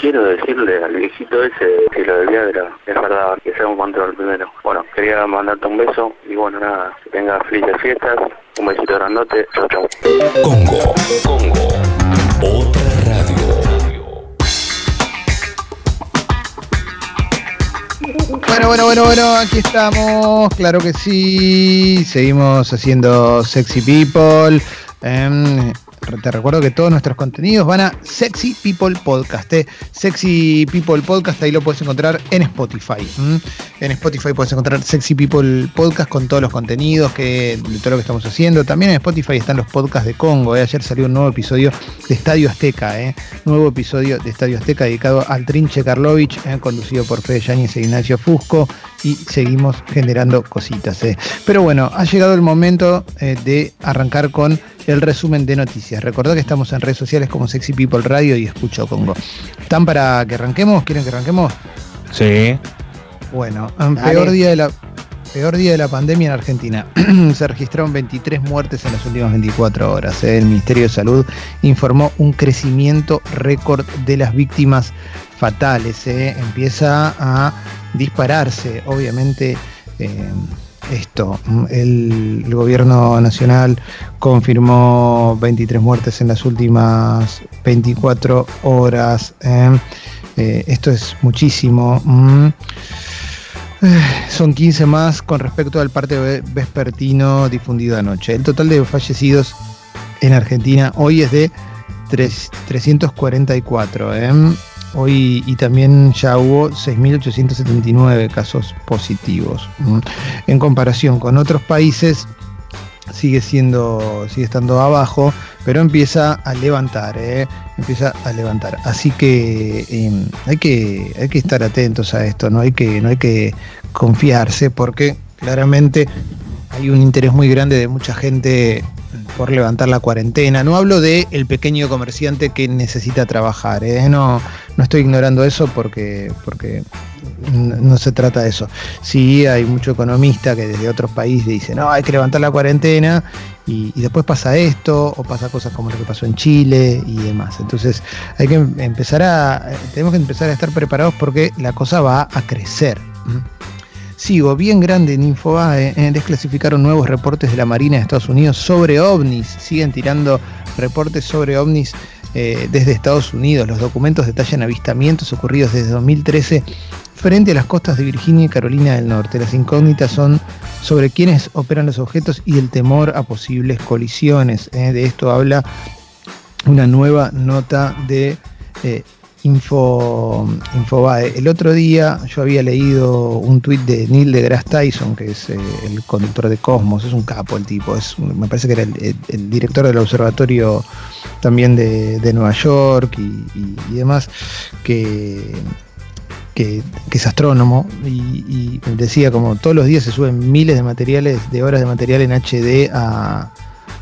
Quiero decirle al viejito ese que lo del Viagra es verdad, que sea un control primero. Bueno, quería mandarte un beso y bueno, nada, que tengas felices fiestas, un besito grandote, chau chau. Congo, Congo, otra radio. Bueno, bueno, bueno, bueno, aquí estamos, claro que sí, seguimos haciendo Sexy People. Em, te recuerdo que todos nuestros contenidos van a Sexy People Podcast. ¿eh? Sexy People Podcast, ahí lo puedes encontrar en Spotify. En Spotify puedes encontrar Sexy People Podcast con todos los contenidos que, todo lo que estamos haciendo. También en Spotify están los podcasts de Congo. ¿eh? Ayer salió un nuevo episodio de Estadio Azteca. ¿eh? Nuevo episodio de Estadio Azteca dedicado al Trinche Karlovich, conducido por Fede Yáñez e Ignacio Fusco. Y seguimos generando cositas. ¿eh? Pero bueno, ha llegado el momento eh, de arrancar con el resumen de noticias. Recordad que estamos en redes sociales como Sexy People Radio y Escucho Congo. ¿Están para que arranquemos? ¿Quieren que arranquemos? Sí. Bueno, peor día de la peor día de la pandemia en Argentina. Se registraron 23 muertes en las últimas 24 horas. ¿eh? El Ministerio de Salud informó un crecimiento récord de las víctimas fatales. ¿eh? Empieza a dispararse, obviamente. Eh, esto. El, gobierno nacional confirmó 23 muertes en las últimas 24 horas. ¿eh? Esto es muchísimo. Eh, son 15 más con respecto al parte vespertino difundido anoche. El total de fallecidos en Argentina hoy es de 3, 344. Hoy y también ya hubo 6.879 casos positivos. En comparación con otros países, sigue siendo, sigue estando abajo, pero empieza a levantar, ¿eh? empieza a levantar. Así que, eh, hay que hay que estar atentos a esto, no hay que, no hay que confiarse, porque claramente hay un interés muy grande de mucha gente por levantar la cuarentena. No hablo de el pequeño comerciante que necesita trabajar, ¿eh? no, no estoy ignorando eso porque, porque no se trata de eso. Sí hay mucho economista que desde otros países dice, no, hay que levantar la cuarentena y, y, después pasa esto o pasa cosas como lo que pasó en Chile y demás. Entonces hay que empezar a, tenemos que empezar a estar preparados porque la cosa va a crecer. Sigo, bien grande en Infobae, desclasificaron nuevos reportes de la Marina de Estados Unidos sobre ovnis. Siguen tirando reportes sobre ovnis eh, desde Estados Unidos. Los documentos detallan avistamientos ocurridos desde 2013 frente a las costas de Virginia y Carolina del Norte. Las incógnitas son sobre quiénes operan los objetos y el temor a posibles colisiones. Eh. De esto habla una nueva nota de eh, Info, Infobae. El otro día yo había leído un tuit de Neil deGrasse Tyson, que es eh, el conductor de Cosmos, es un capo el tipo, es, me parece que era el, director del observatorio también de, Nueva York y, demás, que, que, que, es astrónomo y, y, decía como todos los días se suben miles de materiales, de horas de material en HD a,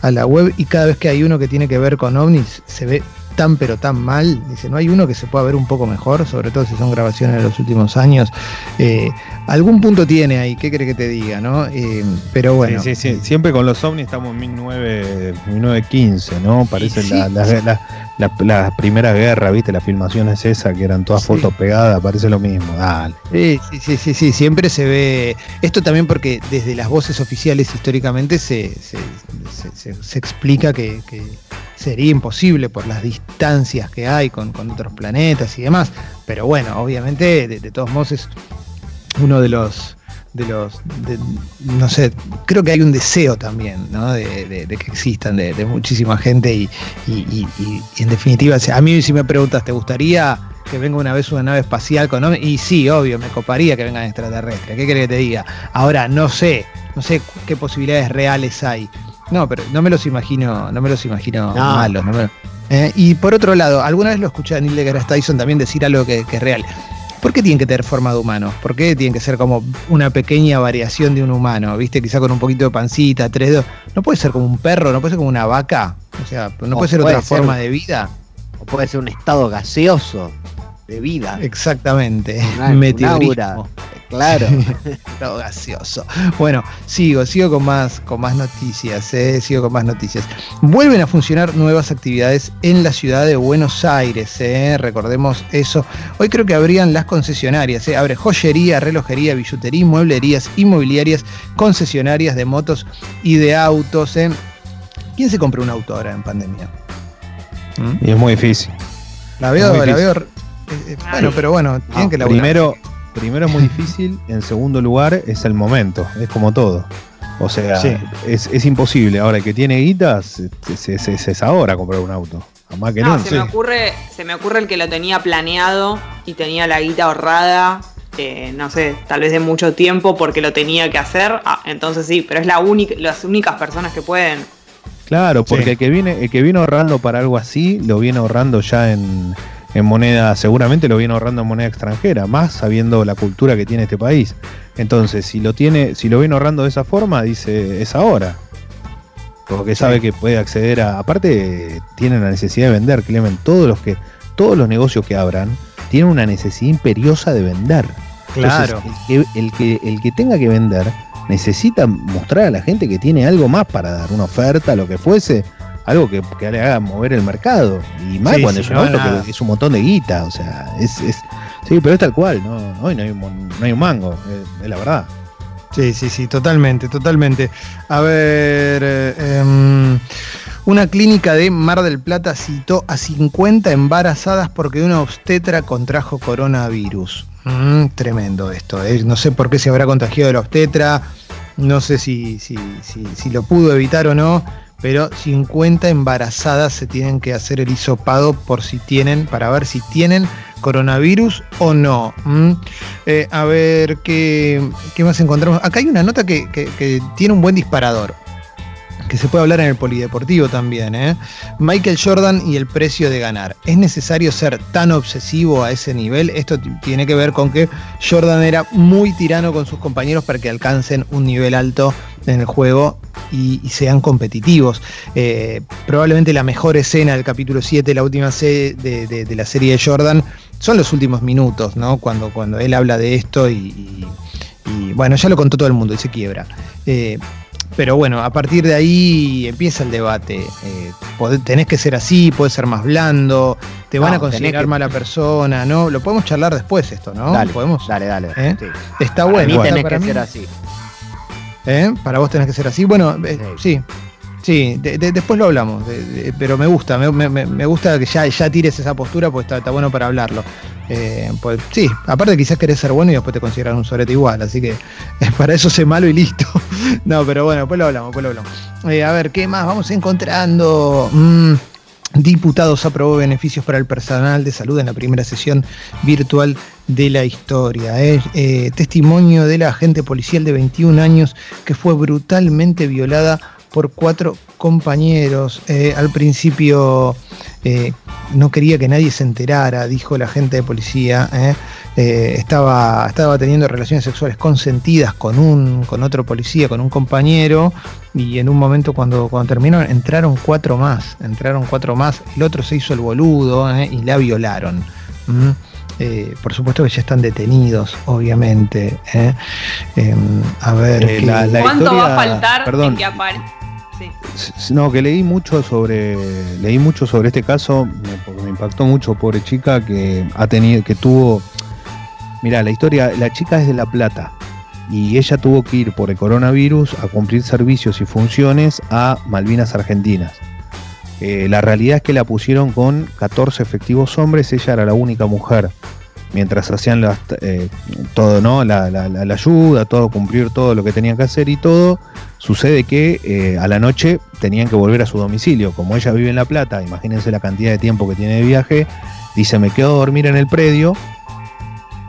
a la web y cada vez que hay uno que tiene que ver con ovnis se ve tan pero tan mal. Dice, no hay uno que se pueda ver un poco mejor, sobre todo si son grabaciones de los últimos años. Eh, algún punto tiene ahí, ¿qué cree que te diga? ¿no? Eh, pero bueno. Sí, sí, sí, siempre con los ovnis estamos en 19, 1915, ¿no? Parece la, la, la, la, primera guerra, ¿viste? Las filmaciones esas que eran todas fotos pegadas, parece lo mismo. Dale. Sí, sí, sí, sí, siempre se ve. Esto también porque desde las voces oficiales históricamente se, se, se, se explica que, que sería imposible por las distancias que hay con, con otros planetas y demás. Pero bueno, obviamente, de, todos modos, es uno de los de los, no sé, creo que hay un deseo también, ¿no? De, de, que existan, de, muchísima gente y, en definitiva, a mí si me preguntas, ¿te gustaría que venga una vez una nave espacial con nombre? Y sí, obvio, me coparía que vengan extraterrestres, ¿qué querés que te diga? Ahora, no sé, no sé qué posibilidades reales hay. No, pero no me los imagino, no me los imagino no. malos. No me, eh, y por otro lado, alguna vez lo escuché a Neil deGrasse Tyson también decir algo que, que es real. ¿Por qué tienen que tener forma de humano? ¿Por qué tienen que ser como una pequeña variación de un humano? ¿Viste? Quizá con un poquito de pancita, tres dedos. ¿No puede ser como un perro? ¿No puede ser como una vaca? O sea, ¿no o puede ser puede otra ser forma de vida? O puede ser un estado gaseoso de vida. Exactamente. Un, un aura. Claro. Todo gaseoso. Bueno, sigo, sigo con más, con más noticias, eh, sigo con más noticias. Vuelven a funcionar nuevas actividades en la ciudad de Buenos Aires, eh, recordemos eso. Hoy creo que abrían las concesionarias, eh. abre joyería, relojería, billutería, mueblerías, inmobiliarias, concesionarias de motos y de autos. Eh. ¿Quién se compró un auto ahora en pandemia? ¿Mm? Y es muy difícil. La veo, la veo. Bueno, pero bueno, tienen que laburar. Primero, primero es muy difícil, en segundo lugar es el momento, es como todo. O sea, es, imposible. Ahora, el que tiene guitas, es, ahora comprar un auto. Además que no, Se, me ocurre, se me ocurre el que lo tenía planeado y tenía la guita ahorrada, eh, no sé, tal vez de mucho tiempo porque lo tenía que hacer. Ah, entonces sí, pero es la única, las únicas personas que pueden. Claro, porque el que viene, el que viene ahorrando para algo así, lo viene ahorrando ya en, en moneda, seguramente lo viene ahorrando en moneda extranjera, más sabiendo la cultura que tiene este país. Entonces, si lo tiene, si lo viene ahorrando de esa forma, dice es ahora. Porque sabe que puede acceder a. Aparte, tiene la necesidad de vender, Clemen. Todos los que, todos los negocios que abran tienen una necesidad imperiosa de vender. Claro. el, que, el que tenga que vender necesita mostrar a la gente que tiene algo más para dar, una oferta, lo que fuese, algo que, le haga mover el mercado. Y más cuando es un auto que es un montón de guita, o sea, es, es sí, pero es tal cual, no, hoy no hay, un, no hay un mango, es, la verdad. Sí, sí, sí, totalmente, totalmente. A ver, eh, em, una clínica de Mar del Plata citó a 50 embarazadas porque una obstetra contrajo coronavirus. Mm, tremendo esto, eh. no sé por qué se habrá contagiado de la obstetra, no sé si, si, si, si lo pudo evitar o no pero 50 embarazadas se tienen que hacer el hisopado por si tienen, para ver si tienen coronavirus o no. Eh, a ver ¿qué, más encontramos. Acá hay una nota que tiene un buen disparador que se puede hablar en el polideportivo también. ¿eh? Michael Jordan y el precio de ganar. ¿Es necesario ser tan obsesivo a ese nivel? Esto tiene que ver con que Jordan era muy tirano con sus compañeros para que alcancen un nivel alto en el juego y, sean competitivos. Eh, probablemente la mejor escena del capítulo 7, la última de, de, la serie de Jordan, son los últimos minutos, ¿no? Cuando, cuando él habla de esto y, bueno, ya lo contó todo el mundo y se quiebra. Eh, pero bueno, a partir de ahí empieza el debate. Eh, tenés que ser así, puedes ser más blando, te van a considerar mala persona, ¿no? Lo podemos charlar después esto, ¿no? Dale, ¿Podemos? dale, dale. ¿Eh? Está bueno. Para mí tenés que ser así. ¿Eh? Para vos tenés que ser así. Bueno, eh, sí. Sí, después lo hablamos, pero me gusta, me, gusta que ya, tires esa postura porque está, bueno para hablarlo. Eh, pues, sí, aparte quizás querés ser bueno y después te consideran un sorete igual, así que para eso sé malo y listo. no, pero bueno, después lo hablamos, después lo hablamos. Eh, a ver, ¿qué más vamos encontrando? Mm, diputados aprobó beneficios para el personal de salud en la primera sesión virtual de la historia. Eh, testimonio de la agente policial de 21 años que fue brutalmente violada por cuatro compañeros. Eh, al principio eh, no quería que nadie se enterara, dijo la agente de policía. Eh, estaba, estaba teniendo relaciones sexuales consentidas con, un, con otro policía, con un compañero, y en un momento cuando, cuando terminó entraron cuatro más, entraron cuatro más, el otro se hizo el boludo y la violaron. por supuesto que ya están detenidos, obviamente. Em, a ver. ¿Cuánto va a faltar en que no, que leí mucho sobre leí mucho sobre este caso, porque me impactó mucho, pobre chica que ha tenido que tuvo Mira, la historia, la chica es de La Plata y ella tuvo que ir por el coronavirus a cumplir servicios y funciones a Malvinas Argentinas. Eh, la realidad es que la pusieron con 14 efectivos hombres, ella era la única mujer mientras hacían eh, todo, ¿no? La, ayuda, todo, cumplir todo lo que tenían que hacer y todo, sucede que eh, a la noche tenían que volver a su domicilio. Como ella vive en La Plata, imagínense la cantidad de tiempo que tiene de viaje, dice, me quedo a dormir en el predio.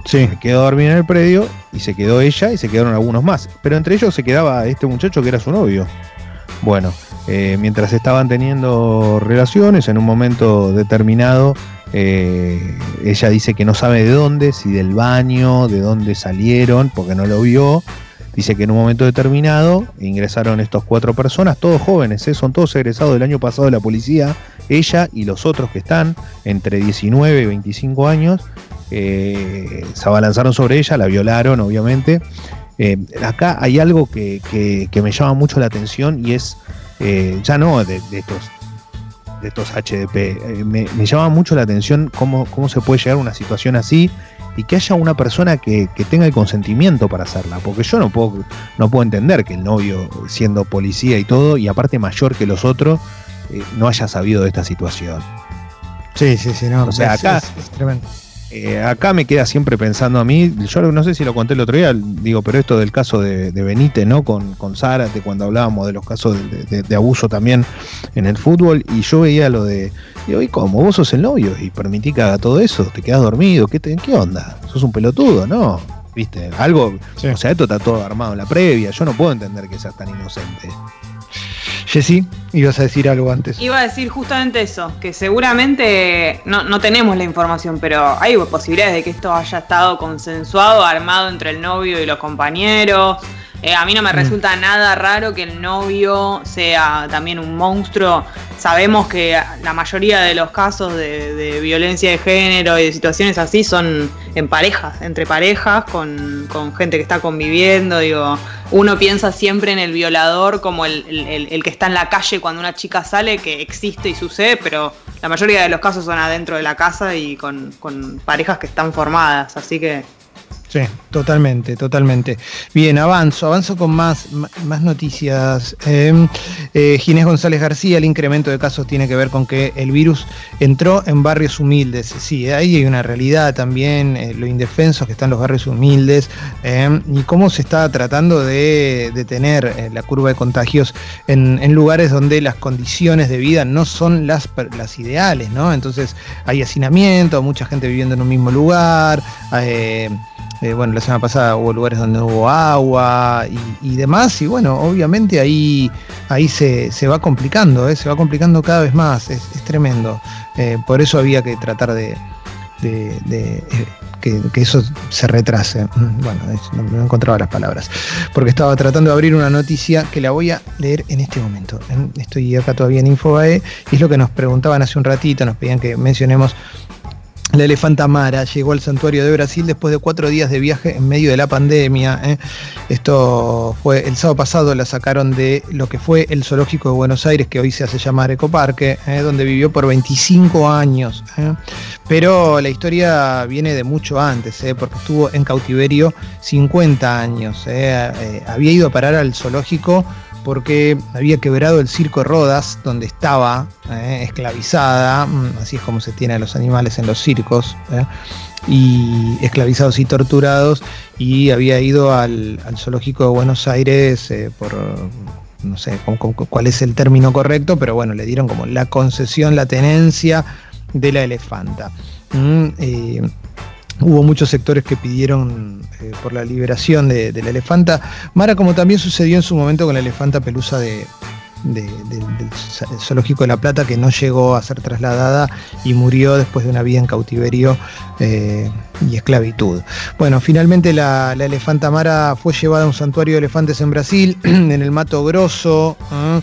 Sí. Me quedo a dormir en el predio y se quedó ella y se quedaron algunos más. Pero entre ellos se quedaba este muchacho que era su novio. Bueno, eh, mientras estaban teniendo relaciones, en un momento determinado, eh, ella dice que no sabe de dónde, si del baño, de dónde salieron, porque no lo vio. Dice que en un momento determinado ingresaron estos cuatro personas, todos jóvenes, ¿eh? son todos egresados del año pasado de la policía, ella y los otros que están entre 19 y 25 años, se abalanzaron sobre ella, la violaron, obviamente. acá hay algo que, me llama mucho la atención y es, ya no de, estos de estos HDP. me, llama mucho la atención cómo, cómo se puede llegar a una situación así y que haya una persona que, tenga el consentimiento para hacerla, porque yo no puedo, no puedo entender que el novio, siendo policía y todo, y aparte mayor que los otros, eh, no haya sabido de esta situación. Sí, sí, sí, no. O sea, acá, es tremendo. Eh, acá me queda siempre pensando a mí, yo no sé si lo conté el otro día, digo, pero esto del caso de, Benítez, ¿no? Con, con Zárate, cuando hablábamos de los casos de, abuso también en el fútbol, y yo veía lo de, digo, ¿y cómo? Vos sos el novio y permití que haga todo eso, te quedas dormido, ¿qué, te, ¿qué onda? Sos un pelotudo, ¿no? ¿Viste? Algo, o sea, esto está todo armado en la previa, yo no puedo entender que seas tan inocente. Jessy, ibas a decir algo antes. Iba a decir justamente eso, que seguramente no, no, tenemos la información, pero hay posibilidades de que esto haya estado consensuado, armado entre el novio y los compañeros. Eh, a mí no me mm. resulta nada raro que el novio sea también un monstruo. Sabemos que la mayoría de los casos de, violencia de género y de situaciones así son en parejas, entre parejas, con, gente que está conviviendo. Digo, uno piensa siempre en el violador como el, que está en la calle cuando una chica sale, que existe y sucede, pero la mayoría de los casos son adentro de la casa y con, parejas que están formadas. Así que Sí, totalmente, totalmente. Bien, avanzo, avanzo con más, más noticias. Em, eh, Ginés González García, el incremento de casos tiene que ver con que el virus entró en barrios humildes. Sí, ahí hay una realidad también, eh, lo indefensos que están los barrios humildes em, y cómo se está tratando de detener eh, la curva de contagios en, lugares donde las condiciones de vida no son las, las ideales, ¿no? Entonces hay hacinamiento, mucha gente viviendo en un mismo lugar. Eh, bueno, la semana pasada hubo lugares donde no hubo agua y, demás, y bueno, obviamente ahí, ahí se, va complicando, ¿eh? se va complicando cada vez más, es, tremendo. Eh, por eso había que tratar de, que, eso se retrase. Mm, bueno, no, encontraba las palabras, porque estaba tratando de abrir una noticia que la voy a leer en este momento. Estoy acá todavía en Infobae y es lo que nos preguntaban hace un ratito, nos pedían que mencionemos la elefanta Mara llegó al santuario de Brasil después de cuatro días de viaje en medio de la pandemia. ¿eh? Esto fue el sábado pasado, la sacaron de lo que fue el zoológico de Buenos Aires, que hoy se hace llamar Ecoparque, ¿eh? donde vivió por 25 años. ¿eh? Pero la historia viene de mucho antes, porque estuvo en cautiverio 50 años. había ido a parar al zoológico porque había quebrado el circo Rodas, donde estaba eh, esclavizada, mm, así es como se tiene a los animales en los circos, eh, y esclavizados y torturados, y había ido al, zoológico de Buenos Aires eh, por, no sé cuál es el término correcto, pero bueno, le dieron como la concesión, la tenencia de la elefanta. Mm, Hubo muchos sectores que pidieron eh, por la liberación de, la elefanta. Mara, como también sucedió en su momento con la elefanta pelusa de, del Zoológico de La Plata, que no llegó a ser trasladada y murió después de una vida en cautiverio eh, y esclavitud. Bueno, finalmente la, elefanta Mara fue llevada a un santuario de elefantes en Brasil, en el Mato Grosso. ¿eh?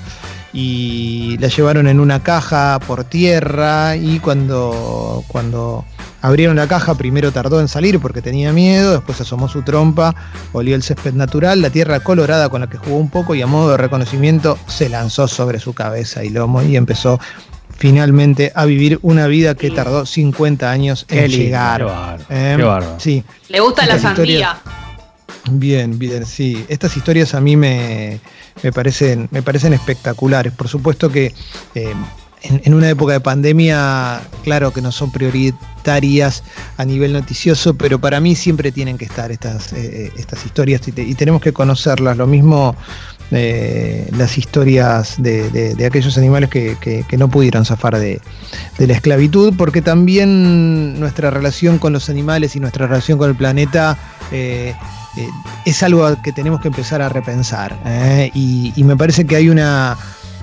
y la llevaron en una caja por tierra y cuando, cuando Abrieron la caja, primero tardó en salir porque tenía miedo, después asomó su trompa, olió el césped natural, la tierra colorada con la que jugó un poco y a modo de reconocimiento se lanzó sobre su cabeza y lomo y empezó finalmente a vivir una vida que tardó 50 años en llegar. Qué em, Sí. Le gusta la sandía. Bien, bien, sí. Estas historias a mí me, parecen, me parecen espectaculares. Por supuesto que em, en, una época de pandemia, claro que no son prioritarias a nivel noticioso, pero para mí siempre tienen que estar estas, eh, estas historias y, tenemos que conocerlas. Lo mismo eh, las historias de, aquellos animales que, no pudieron zafar de, la esclavitud, porque también nuestra relación con los animales y nuestra relación con el planeta eh, es algo que tenemos que empezar a repensar. y me parece que hay una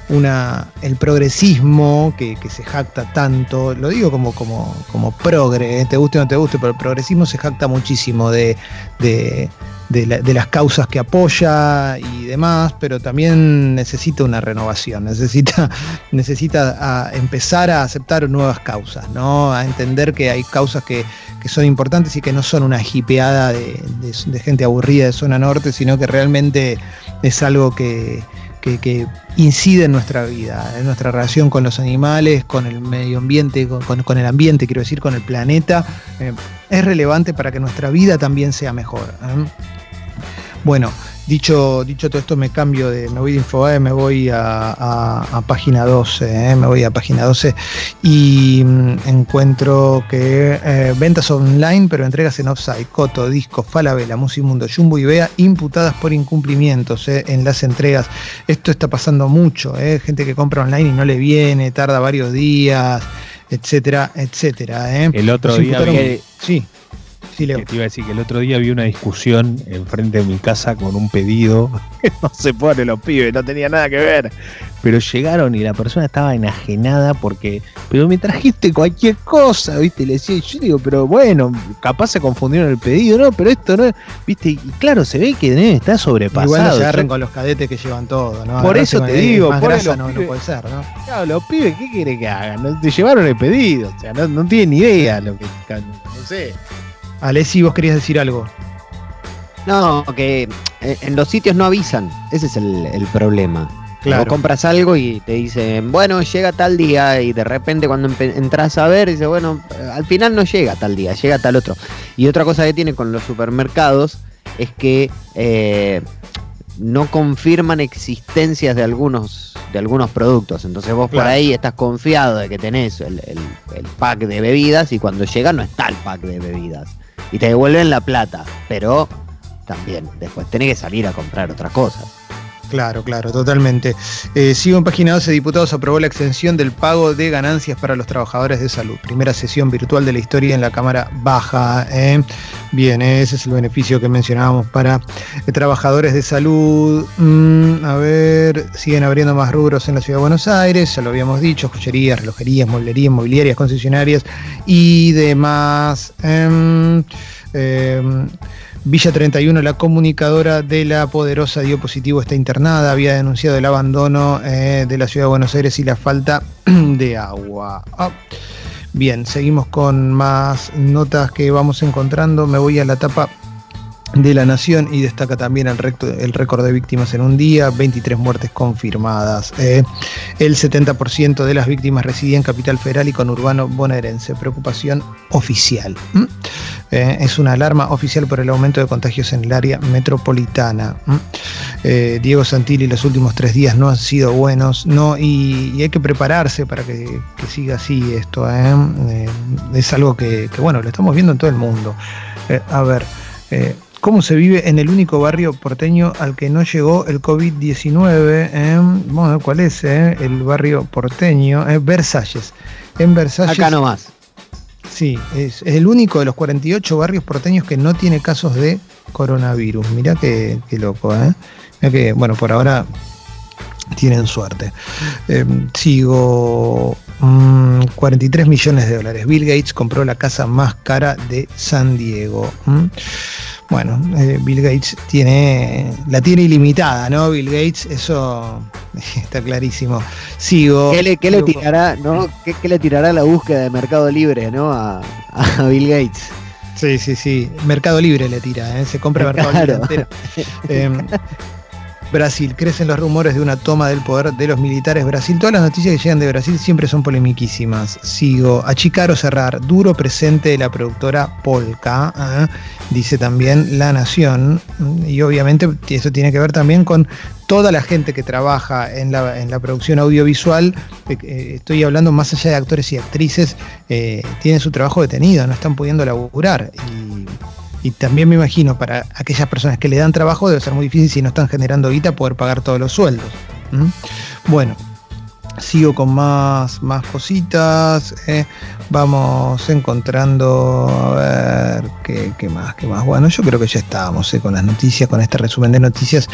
una, el progresismo que, se jacta tanto, lo digo como, como, como progre, ¿eh? te guste o no te guste, pero el progresismo se jacta muchísimo de, de, las causas que apoya y demás, pero también necesita una renovación, necesita, necesita empezar a aceptar nuevas causas, ¿no? a entender que hay causas que, son importantes y que no son una jipeada de, de gente aburrida de zona norte, sino que realmente es algo que que, incide en nuestra vida, en nuestra relación con los animales, con el medio ambiente, con, el ambiente, quiero decir, con el planeta, eh, es relevante para que nuestra vida también sea mejor. ¿eh? Bueno, Dicho, dicho todo esto, me cambio de, me voy de Infobae, me voy a, página 12, eh, me voy a página 12 y mm, encuentro que eh, ventas online, pero entregas en offsite, Coto, Disco, Falabella, Musimundo, Jumbo y Bea, imputadas por incumplimientos eh, en las entregas. Esto está pasando mucho, gente que compra online y no le viene, tarda varios días, etcétera, etcétera. El otro día sí. Sí, te iba a decir que el otro día vi una discusión enfrente de mi casa con un pedido. no se pone los pibes, no tenía nada que ver. Pero llegaron y la persona estaba enajenada porque, pero me trajiste cualquier cosa, ¿viste? Le decía, yo digo, pero bueno, capaz se confundieron el pedido, ¿no? Pero esto no, ¿viste? Y claro, se ve que está sobrepasado. Igual se agarren con los cadetes que llevan todo, ¿no? Por eso te digo, por eso no, puede ser, ¿no? Claro, los pibes, ¿qué quiere que hagan? Te llevaron el pedido, o sea, no, no tienen ni idea lo que, no sé. Alessi, vos querías decir algo. No, que eh, en los sitios no avisan. Ese es el, problema. Claro. Vos compras algo y te dicen, bueno, llega tal día, y de repente cuando entras a ver, dice, bueno, al final no llega tal día, llega tal otro. Y otra cosa que tiene con los supermercados es que eh, no confirman existencias de algunos, de algunos productos. Entonces vos por ahí estás confiado de que tenés el, el pack de bebidas y cuando llega no está el pack de bebidas y te devuelven la plata, pero también después tenés que salir a comprar otras cosas. Claro, claro, totalmente. Eh, sigo en página 12, diputados aprobó la extensión del pago de ganancias para los trabajadores de salud. Primera sesión virtual de la historia en la Cámara Baja. ¿eh? Bien, ese es el beneficio que mencionábamos para eh, trabajadores de salud. Mm, a ver, siguen abriendo más rubros en la Ciudad de Buenos Aires, ya lo habíamos dicho, joyerías, relojerías, mueblerías, mobiliarias, concesionarias y demás. Em, em, Villa 31, la comunicadora de La Poderosa dio positivo, está internada, había denunciado el abandono eh, de la ciudad de Buenos Aires y la falta de agua. Ah, bien, seguimos con más notas que vamos encontrando. Me voy a la tapa de la Nación y destaca también el, récord de víctimas en un día, 23 muertes confirmadas. Eh, el 70% de las víctimas residía en Capital Federal y con Urbano bonaerense. Preocupación oficial. Eh, es una alarma oficial por el aumento de contagios en el área metropolitana. Eh, Diego Santilli los últimos tres días no han sido buenos no, y, hay que prepararse para que, siga así esto. es algo que, que, bueno, lo estamos viendo en todo el mundo. a ver cómo se vive en el único barrio porteño al que no llegó el COVID-19. ¿eh? Bueno, ¿cuál es eh? el barrio porteño? Eh, Versalles. En Versalles. Acá nomás. Sí, es, el único de los 48 barrios porteños que no tiene casos de coronavirus. Mirá qué, loco, ¿eh? Mirá que, bueno, por ahora tienen suerte. sigo 43 mm, millones de dólares. Bill Gates compró la casa más cara de San Diego. Bueno, eh, Bill Gates tiene la tiene ilimitada, ¿no? Bill Gates, eso está clarísimo. Sigo. ¿Qué le, tirará, no? ¿Qué, le tirará la búsqueda de Mercado Libre, ¿no? A, Bill Gates. Sí, sí, sí. Mercado Libre le tira, ¿eh? se compra Mercado Libre entero. Brasil. Crecen los rumores de una toma del poder de los militares Brasil. Todas las noticias que llegan de Brasil siempre son polemiquísimas. Sigo. Achicar o cerrar. Duro presente de la productora Polka. ¿eh? Dice también La Nación. Y obviamente eso tiene que ver también con toda la gente que trabaja en la, en la producción audiovisual. Eh, eh, estoy hablando más allá de actores y actrices. tienen su trabajo detenido. No están pudiendo laburar. Y y también me imagino para aquellas personas que le dan trabajo debe ser muy difícil si no están generando guita poder pagar todos los sueldos. Bueno, sigo con más, más cositas. Eh. Vamos encontrando a ver qué, más, qué más. Bueno, yo creo que ya estábamos eh, con las noticias, con este resumen de noticias.